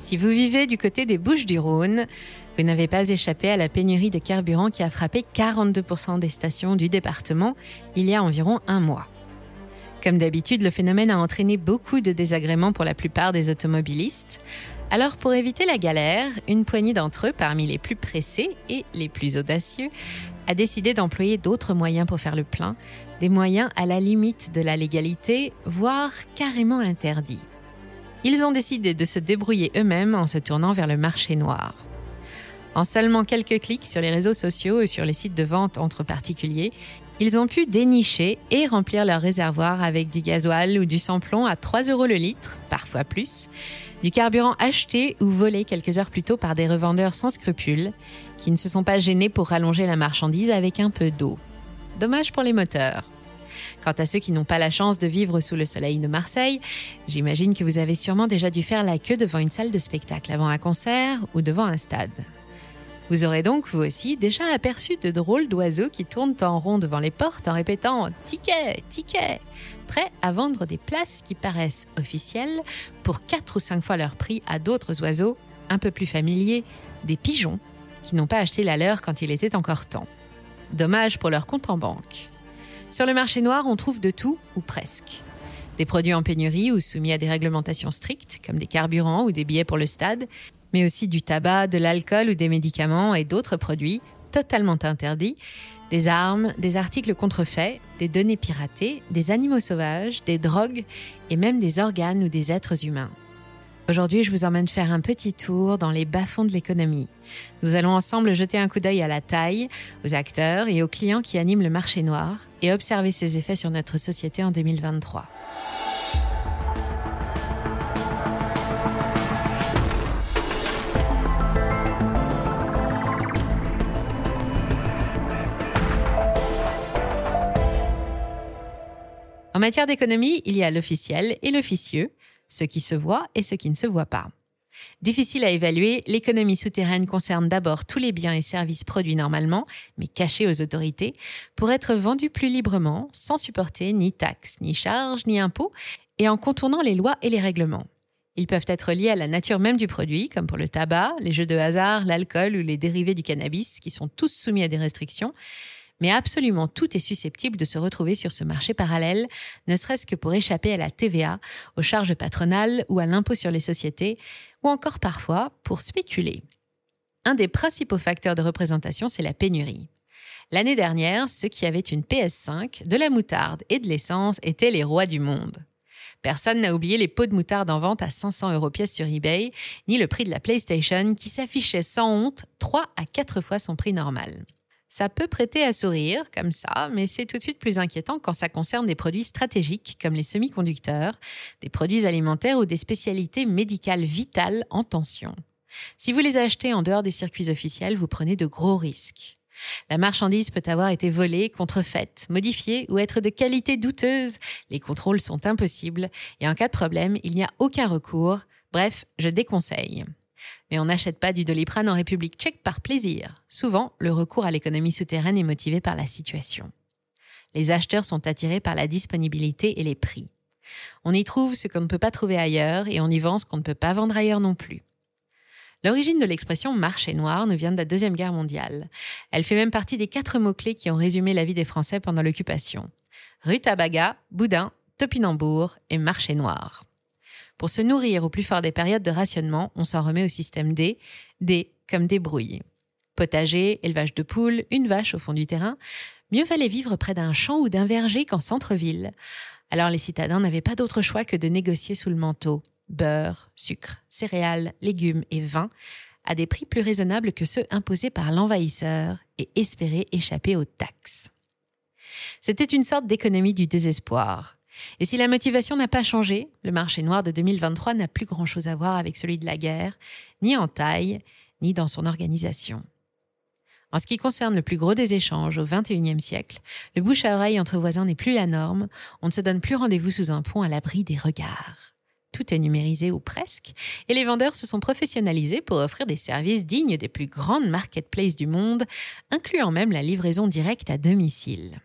Si vous vivez du côté des Bouches du Rhône, vous n'avez pas échappé à la pénurie de carburant qui a frappé 42% des stations du département il y a environ un mois. Comme d'habitude, le phénomène a entraîné beaucoup de désagréments pour la plupart des automobilistes. Alors pour éviter la galère, une poignée d'entre eux, parmi les plus pressés et les plus audacieux, a décidé d'employer d'autres moyens pour faire le plein, des moyens à la limite de la légalité, voire carrément interdits. Ils ont décidé de se débrouiller eux-mêmes en se tournant vers le marché noir. En seulement quelques clics sur les réseaux sociaux et sur les sites de vente entre particuliers, ils ont pu dénicher et remplir leur réservoir avec du gasoil ou du samplon à 3 euros le litre, parfois plus, du carburant acheté ou volé quelques heures plus tôt par des revendeurs sans scrupules, qui ne se sont pas gênés pour rallonger la marchandise avec un peu d'eau. Dommage pour les moteurs. Quant à ceux qui n'ont pas la chance de vivre sous le soleil de Marseille, j'imagine que vous avez sûrement déjà dû faire la queue devant une salle de spectacle avant un concert ou devant un stade. Vous aurez donc, vous aussi, déjà aperçu de drôles d'oiseaux qui tournent en rond devant les portes en répétant Ticket, ticket prêts à vendre des places qui paraissent officielles pour 4 ou 5 fois leur prix à d'autres oiseaux un peu plus familiers, des pigeons, qui n'ont pas acheté la leur quand il était encore temps. Dommage pour leur compte en banque. Sur le marché noir, on trouve de tout, ou presque. Des produits en pénurie ou soumis à des réglementations strictes, comme des carburants ou des billets pour le stade, mais aussi du tabac, de l'alcool ou des médicaments et d'autres produits totalement interdits, des armes, des articles contrefaits, des données piratées, des animaux sauvages, des drogues et même des organes ou des êtres humains. Aujourd'hui, je vous emmène faire un petit tour dans les bas-fonds de l'économie. Nous allons ensemble jeter un coup d'œil à la taille, aux acteurs et aux clients qui animent le marché noir et observer ses effets sur notre société en 2023. En matière d'économie, il y a l'officiel et l'officieux, ce qui se voit et ce qui ne se voit pas. Difficile à évaluer, l'économie souterraine concerne d'abord tous les biens et services produits normalement, mais cachés aux autorités, pour être vendus plus librement, sans supporter ni taxes, ni charges, ni impôts, et en contournant les lois et les règlements. Ils peuvent être liés à la nature même du produit, comme pour le tabac, les jeux de hasard, l'alcool ou les dérivés du cannabis, qui sont tous soumis à des restrictions, mais absolument tout est susceptible de se retrouver sur ce marché parallèle, ne serait-ce que pour échapper à la TVA, aux charges patronales ou à l'impôt sur les sociétés, ou encore parfois pour spéculer. Un des principaux facteurs de représentation, c'est la pénurie. L'année dernière, ceux qui avaient une PS5, de la moutarde et de l'essence étaient les rois du monde. Personne n'a oublié les pots de moutarde en vente à 500 euros pièce sur eBay, ni le prix de la PlayStation qui s'affichait sans honte 3 à 4 fois son prix normal. Ça peut prêter à sourire comme ça, mais c'est tout de suite plus inquiétant quand ça concerne des produits stratégiques comme les semi-conducteurs, des produits alimentaires ou des spécialités médicales vitales en tension. Si vous les achetez en dehors des circuits officiels, vous prenez de gros risques. La marchandise peut avoir été volée, contrefaite, modifiée ou être de qualité douteuse. Les contrôles sont impossibles et en cas de problème, il n'y a aucun recours. Bref, je déconseille. Mais on n'achète pas du doliprane en République tchèque par plaisir. Souvent, le recours à l'économie souterraine est motivé par la situation. Les acheteurs sont attirés par la disponibilité et les prix. On y trouve ce qu'on ne peut pas trouver ailleurs et on y vend ce qu'on ne peut pas vendre ailleurs non plus. L'origine de l'expression marché noir nous vient de la Deuxième Guerre mondiale. Elle fait même partie des quatre mots-clés qui ont résumé la vie des Français pendant l'occupation. Rue Tabaga, Boudin, Topinambour et marché noir. Pour se nourrir au plus fort des périodes de rationnement, on s'en remet au système D, D comme débrouille. Potager, élevage de poules, une vache au fond du terrain, mieux valait vivre près d'un champ ou d'un verger qu'en centre-ville. Alors les citadins n'avaient pas d'autre choix que de négocier sous le manteau beurre, sucre, céréales, légumes et vin à des prix plus raisonnables que ceux imposés par l'envahisseur et espérer échapper aux taxes. C'était une sorte d'économie du désespoir. Et si la motivation n'a pas changé, le marché noir de 2023 n'a plus grand-chose à voir avec celui de la guerre, ni en taille, ni dans son organisation. En ce qui concerne le plus gros des échanges au XXIe siècle, le bouche à oreille entre voisins n'est plus la norme, on ne se donne plus rendez-vous sous un pont à l'abri des regards. Tout est numérisé ou presque, et les vendeurs se sont professionnalisés pour offrir des services dignes des plus grandes marketplaces du monde, incluant même la livraison directe à domicile.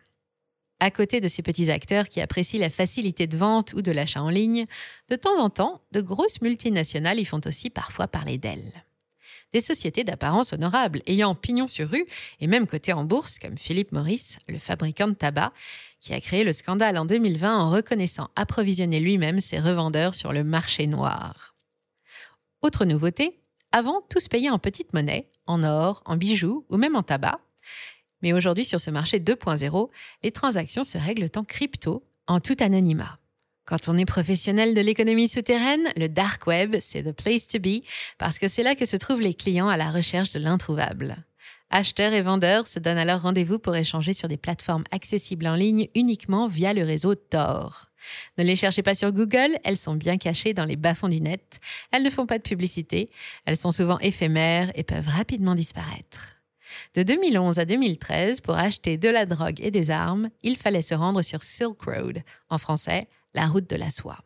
À côté de ces petits acteurs qui apprécient la facilité de vente ou de l'achat en ligne, de temps en temps, de grosses multinationales y font aussi parfois parler d'elles. Des sociétés d'apparence honorable, ayant pignon sur rue et même cotées en bourse, comme Philip Morris, le fabricant de tabac, qui a créé le scandale en 2020 en reconnaissant approvisionner lui-même ses revendeurs sur le marché noir. Autre nouveauté, avant, tout se payait en petite monnaie, en or, en bijoux ou même en tabac. Mais aujourd'hui, sur ce marché 2.0, les transactions se règlent en crypto, en tout anonymat. Quand on est professionnel de l'économie souterraine, le dark web, c'est the place to be, parce que c'est là que se trouvent les clients à la recherche de l'introuvable. Acheteurs et vendeurs se donnent alors rendez-vous pour échanger sur des plateformes accessibles en ligne uniquement via le réseau Tor. Ne les cherchez pas sur Google, elles sont bien cachées dans les bas-fonds du net. Elles ne font pas de publicité, elles sont souvent éphémères et peuvent rapidement disparaître. De 2011 à 2013, pour acheter de la drogue et des armes, il fallait se rendre sur Silk Road, en français, la route de la soie.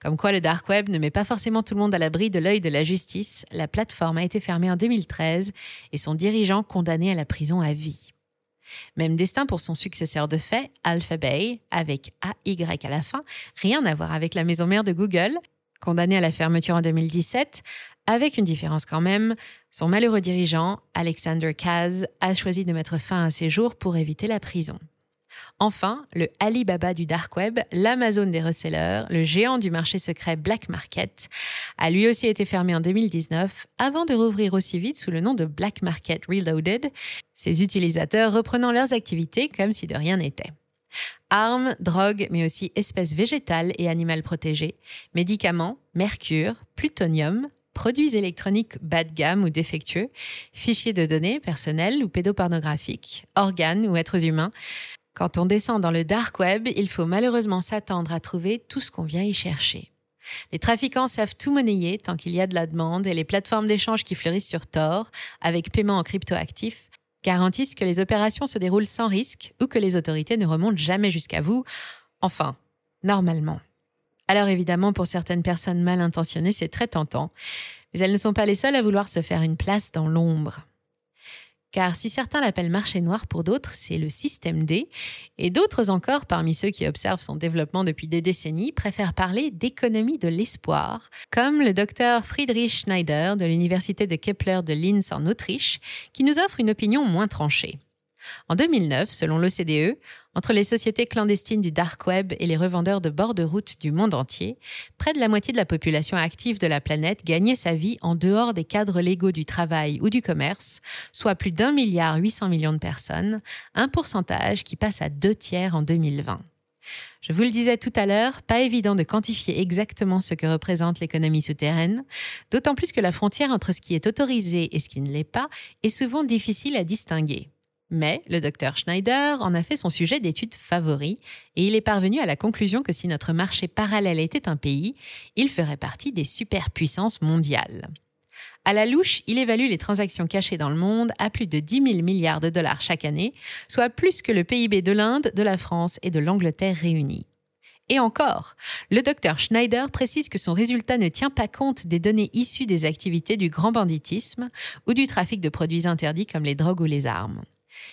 Comme quoi le dark web ne met pas forcément tout le monde à l'abri de l'œil de la justice, la plateforme a été fermée en 2013 et son dirigeant condamné à la prison à vie. Même destin pour son successeur de fait, Alphabay, avec AY à la fin, rien à voir avec la maison mère de Google, condamné à la fermeture en 2017, avec une différence quand même, son malheureux dirigeant, Alexander Kaz, a choisi de mettre fin à ses jours pour éviter la prison. Enfin, le Alibaba du dark web, l'Amazon des resellers, le géant du marché secret Black Market, a lui aussi été fermé en 2019 avant de rouvrir aussi vite sous le nom de Black Market Reloaded, ses utilisateurs reprenant leurs activités comme si de rien n'était. Armes, drogues, mais aussi espèces végétales et animales protégées, médicaments, mercure, plutonium, produits électroniques bas de gamme ou défectueux, fichiers de données personnels ou pédopornographiques, organes ou êtres humains, quand on descend dans le dark web, il faut malheureusement s'attendre à trouver tout ce qu'on vient y chercher. Les trafiquants savent tout monnayer tant qu'il y a de la demande et les plateformes d'échange qui fleurissent sur Tor, avec paiement en cryptoactifs, garantissent que les opérations se déroulent sans risque ou que les autorités ne remontent jamais jusqu'à vous. Enfin, normalement. Alors évidemment, pour certaines personnes mal intentionnées, c'est très tentant, mais elles ne sont pas les seules à vouloir se faire une place dans l'ombre. Car si certains l'appellent marché noir pour d'autres, c'est le système D, et d'autres encore, parmi ceux qui observent son développement depuis des décennies, préfèrent parler d'économie de l'espoir, comme le docteur Friedrich Schneider de l'université de Kepler de Linz en Autriche, qui nous offre une opinion moins tranchée. En 2009, selon l'OCDE, entre les sociétés clandestines du dark web et les revendeurs de bord de route du monde entier, près de la moitié de la population active de la planète gagnait sa vie en dehors des cadres légaux du travail ou du commerce, soit plus d'un milliard 800 millions de personnes, un pourcentage qui passe à deux tiers en 2020. Je vous le disais tout à l'heure, pas évident de quantifier exactement ce que représente l'économie souterraine, d'autant plus que la frontière entre ce qui est autorisé et ce qui ne l'est pas est souvent difficile à distinguer. Mais le docteur Schneider en a fait son sujet d'étude favori et il est parvenu à la conclusion que si notre marché parallèle était un pays, il ferait partie des superpuissances mondiales. À la louche, il évalue les transactions cachées dans le monde à plus de 10 000 milliards de dollars chaque année, soit plus que le PIB de l'Inde, de la France et de l'Angleterre réunis. Et encore, le docteur Schneider précise que son résultat ne tient pas compte des données issues des activités du grand banditisme ou du trafic de produits interdits comme les drogues ou les armes.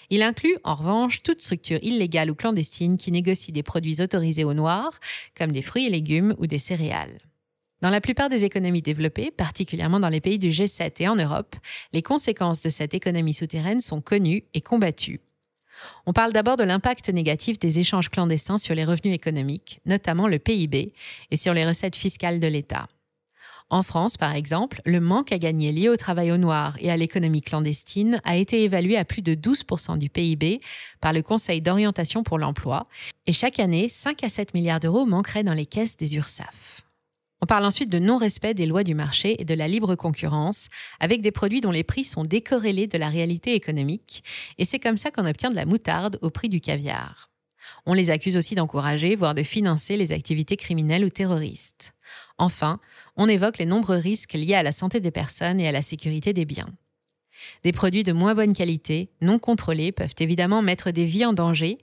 Il inclut, en revanche, toute structure illégale ou clandestine qui négocie des produits autorisés au noir, comme des fruits et légumes ou des céréales. Dans la plupart des économies développées, particulièrement dans les pays du G7 et en Europe, les conséquences de cette économie souterraine sont connues et combattues. On parle d'abord de l'impact négatif des échanges clandestins sur les revenus économiques, notamment le PIB, et sur les recettes fiscales de l'État. En France, par exemple, le manque à gagner lié au travail au noir et à l'économie clandestine a été évalué à plus de 12% du PIB par le Conseil d'orientation pour l'emploi, et chaque année, 5 à 7 milliards d'euros manqueraient dans les caisses des URSAF. On parle ensuite de non-respect des lois du marché et de la libre concurrence, avec des produits dont les prix sont décorrélés de la réalité économique, et c'est comme ça qu'on obtient de la moutarde au prix du caviar. On les accuse aussi d'encourager, voire de financer les activités criminelles ou terroristes. Enfin, on évoque les nombreux risques liés à la santé des personnes et à la sécurité des biens. Des produits de moins bonne qualité, non contrôlés, peuvent évidemment mettre des vies en danger,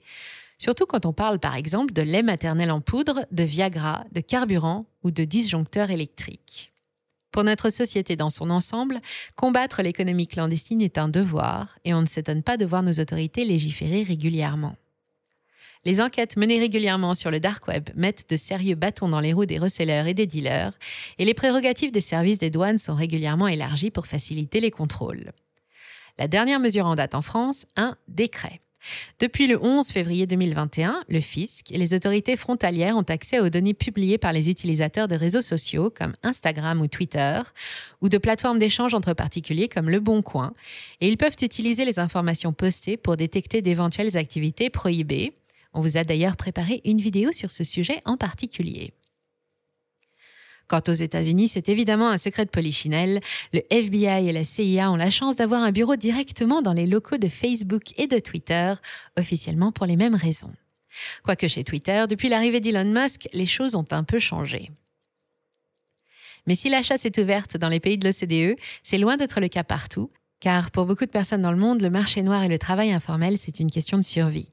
surtout quand on parle par exemple de lait maternel en poudre, de Viagra, de carburant ou de disjoncteurs électriques. Pour notre société dans son ensemble, combattre l'économie clandestine est un devoir et on ne s'étonne pas de voir nos autorités légiférer régulièrement. Les enquêtes menées régulièrement sur le dark web mettent de sérieux bâtons dans les roues des resellers et des dealers, et les prérogatives des services des douanes sont régulièrement élargies pour faciliter les contrôles. La dernière mesure en date en France, un décret. Depuis le 11 février 2021, le fisc et les autorités frontalières ont accès aux données publiées par les utilisateurs de réseaux sociaux comme Instagram ou Twitter, ou de plateformes d'échange entre particuliers comme Le Bon Coin, et ils peuvent utiliser les informations postées pour détecter d'éventuelles activités prohibées. On vous a d'ailleurs préparé une vidéo sur ce sujet en particulier. Quant aux États-Unis, c'est évidemment un secret de polichinelle. Le FBI et la CIA ont la chance d'avoir un bureau directement dans les locaux de Facebook et de Twitter, officiellement pour les mêmes raisons. Quoique chez Twitter, depuis l'arrivée d'Elon Musk, les choses ont un peu changé. Mais si la chasse est ouverte dans les pays de l'OCDE, c'est loin d'être le cas partout, car pour beaucoup de personnes dans le monde, le marché noir et le travail informel, c'est une question de survie.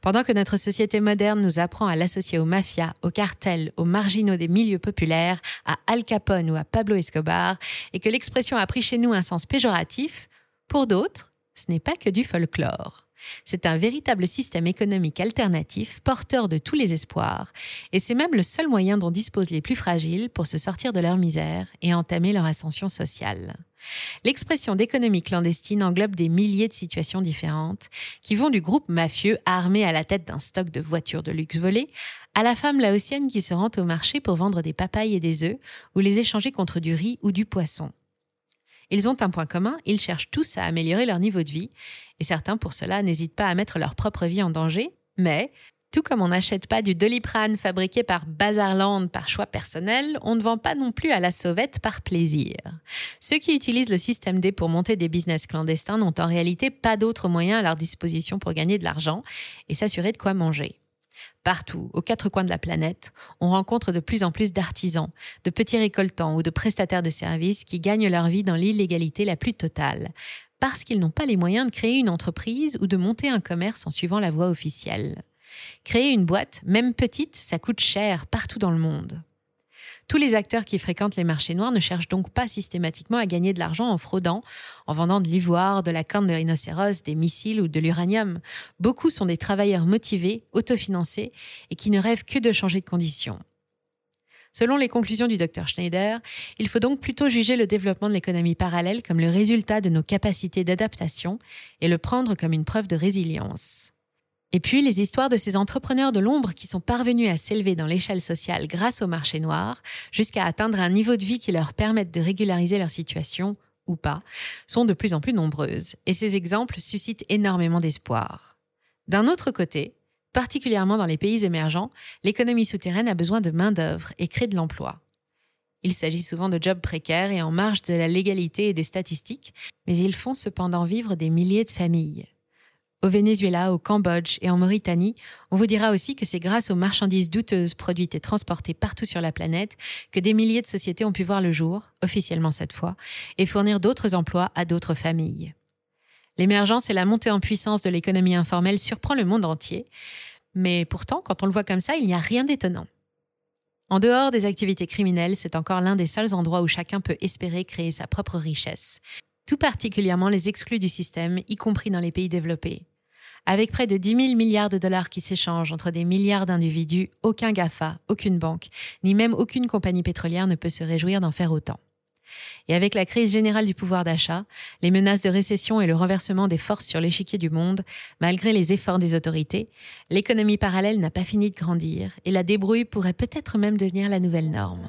Pendant que notre société moderne nous apprend à l'associer aux mafias, aux cartels, aux marginaux des milieux populaires, à Al Capone ou à Pablo Escobar, et que l'expression a pris chez nous un sens péjoratif, pour d'autres, ce n'est pas que du folklore. C'est un véritable système économique alternatif, porteur de tous les espoirs, et c'est même le seul moyen dont disposent les plus fragiles pour se sortir de leur misère et entamer leur ascension sociale. L'expression d'économie clandestine englobe des milliers de situations différentes qui vont du groupe mafieux armé à la tête d'un stock de voitures de luxe volées à la femme laotienne qui se rend au marché pour vendre des papayes et des œufs ou les échanger contre du riz ou du poisson. Ils ont un point commun, ils cherchent tous à améliorer leur niveau de vie, et certains pour cela n'hésitent pas à mettre leur propre vie en danger, mais tout comme on n'achète pas du doliprane fabriqué par Bazarland par choix personnel, on ne vend pas non plus à la sauvette par plaisir. Ceux qui utilisent le système D pour monter des business clandestins n'ont en réalité pas d'autres moyens à leur disposition pour gagner de l'argent et s'assurer de quoi manger. Partout, aux quatre coins de la planète, on rencontre de plus en plus d'artisans, de petits récoltants ou de prestataires de services qui gagnent leur vie dans l'illégalité la plus totale, parce qu'ils n'ont pas les moyens de créer une entreprise ou de monter un commerce en suivant la voie officielle. Créer une boîte, même petite, ça coûte cher partout dans le monde. Tous les acteurs qui fréquentent les marchés noirs ne cherchent donc pas systématiquement à gagner de l'argent en fraudant, en vendant de l'ivoire, de la corne de rhinocéros, des missiles ou de l'uranium. Beaucoup sont des travailleurs motivés, autofinancés et qui ne rêvent que de changer de conditions. Selon les conclusions du Dr Schneider, il faut donc plutôt juger le développement de l'économie parallèle comme le résultat de nos capacités d'adaptation et le prendre comme une preuve de résilience. Et puis les histoires de ces entrepreneurs de l'ombre qui sont parvenus à s'élever dans l'échelle sociale grâce au marché noir, jusqu'à atteindre un niveau de vie qui leur permette de régulariser leur situation, ou pas, sont de plus en plus nombreuses. Et ces exemples suscitent énormément d'espoir. D'un autre côté, particulièrement dans les pays émergents, l'économie souterraine a besoin de main-d'œuvre et crée de l'emploi. Il s'agit souvent de jobs précaires et en marge de la légalité et des statistiques, mais ils font cependant vivre des milliers de familles. Au Venezuela, au Cambodge et en Mauritanie, on vous dira aussi que c'est grâce aux marchandises douteuses produites et transportées partout sur la planète que des milliers de sociétés ont pu voir le jour, officiellement cette fois, et fournir d'autres emplois à d'autres familles. L'émergence et la montée en puissance de l'économie informelle surprend le monde entier, mais pourtant, quand on le voit comme ça, il n'y a rien d'étonnant. En dehors des activités criminelles, c'est encore l'un des seuls endroits où chacun peut espérer créer sa propre richesse, tout particulièrement les exclus du système, y compris dans les pays développés. Avec près de 10 000 milliards de dollars qui s'échangent entre des milliards d'individus, aucun GAFA, aucune banque, ni même aucune compagnie pétrolière ne peut se réjouir d'en faire autant. Et avec la crise générale du pouvoir d'achat, les menaces de récession et le renversement des forces sur l'échiquier du monde, malgré les efforts des autorités, l'économie parallèle n'a pas fini de grandir et la débrouille pourrait peut-être même devenir la nouvelle norme.